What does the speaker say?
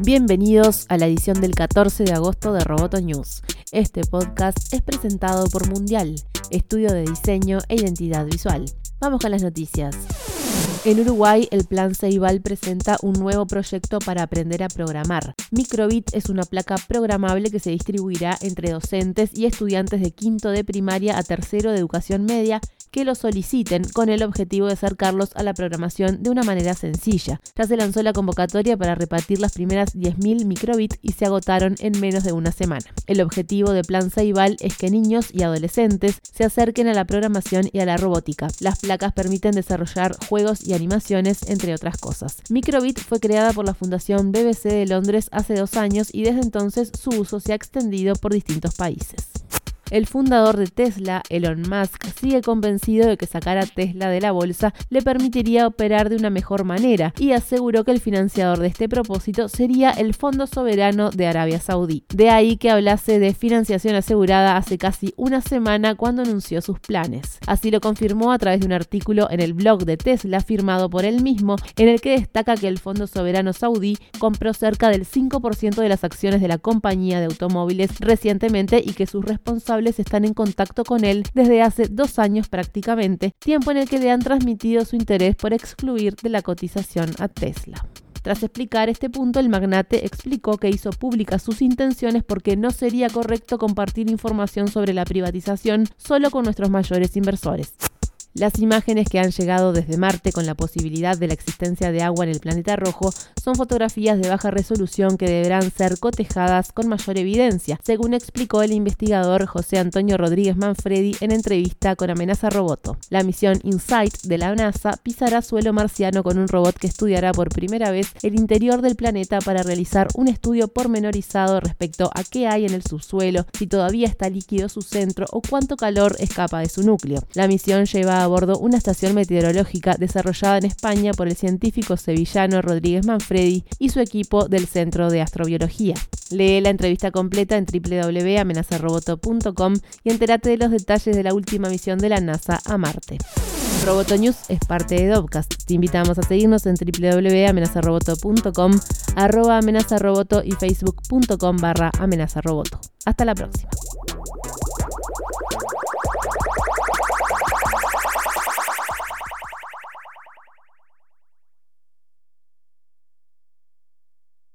Bienvenidos a la edición del 14 de agosto de Roboto News. Este podcast es presentado por Mundial, estudio de diseño e identidad visual. Vamos con las noticias. En Uruguay, el Plan Ceibal presenta un nuevo proyecto para aprender a programar. Microbit es una placa programable que se distribuirá entre docentes y estudiantes de quinto de primaria a tercero de educación media que lo soliciten con el objetivo de acercarlos a la programación de una manera sencilla. Ya se lanzó la convocatoria para repartir las primeras 10.000 microbits y se agotaron en menos de una semana. El objetivo de Plan Ceibal es que niños y adolescentes se acerquen a la programación y a la robótica. Las placas permiten desarrollar juegos y animaciones, entre otras cosas. Microbit fue creada por la Fundación BBC de Londres hace dos años y desde entonces su uso se ha extendido por distintos países. El fundador de Tesla, Elon Musk, sigue convencido de que sacar a Tesla de la bolsa le permitiría operar de una mejor manera y aseguró que el financiador de este propósito sería el Fondo Soberano de Arabia Saudí. De ahí que hablase de financiación asegurada hace casi una semana cuando anunció sus planes. Así lo confirmó a través de un artículo en el blog de Tesla firmado por él mismo, en el que destaca que el Fondo Soberano Saudí compró cerca del 5% de las acciones de la compañía de automóviles recientemente y que sus están en contacto con él desde hace dos años prácticamente, tiempo en el que le han transmitido su interés por excluir de la cotización a Tesla. Tras explicar este punto, el magnate explicó que hizo públicas sus intenciones porque no sería correcto compartir información sobre la privatización solo con nuestros mayores inversores. Las imágenes que han llegado desde Marte con la posibilidad de la existencia de agua en el planeta rojo son fotografías de baja resolución que deberán ser cotejadas con mayor evidencia, según explicó el investigador José Antonio Rodríguez Manfredi en entrevista con Amenaza Roboto. La misión InSight de la NASA pisará suelo marciano con un robot que estudiará por primera vez el interior del planeta para realizar un estudio pormenorizado respecto a qué hay en el subsuelo, si todavía está líquido su centro o cuánto calor escapa de su núcleo. La misión lleva a bordo una estación meteorológica desarrollada en España por el científico sevillano Rodríguez Manfredi y su equipo del Centro de Astrobiología. Lee la entrevista completa en www.amenazaroboto.com y entérate de los detalles de la última misión de la NASA a Marte. Roboto News es parte de Dovcast. Te invitamos a seguirnos en www.amenazaroboto.com, arroba amenazaroboto y facebook.com barra amenazaroboto. Hasta la próxima.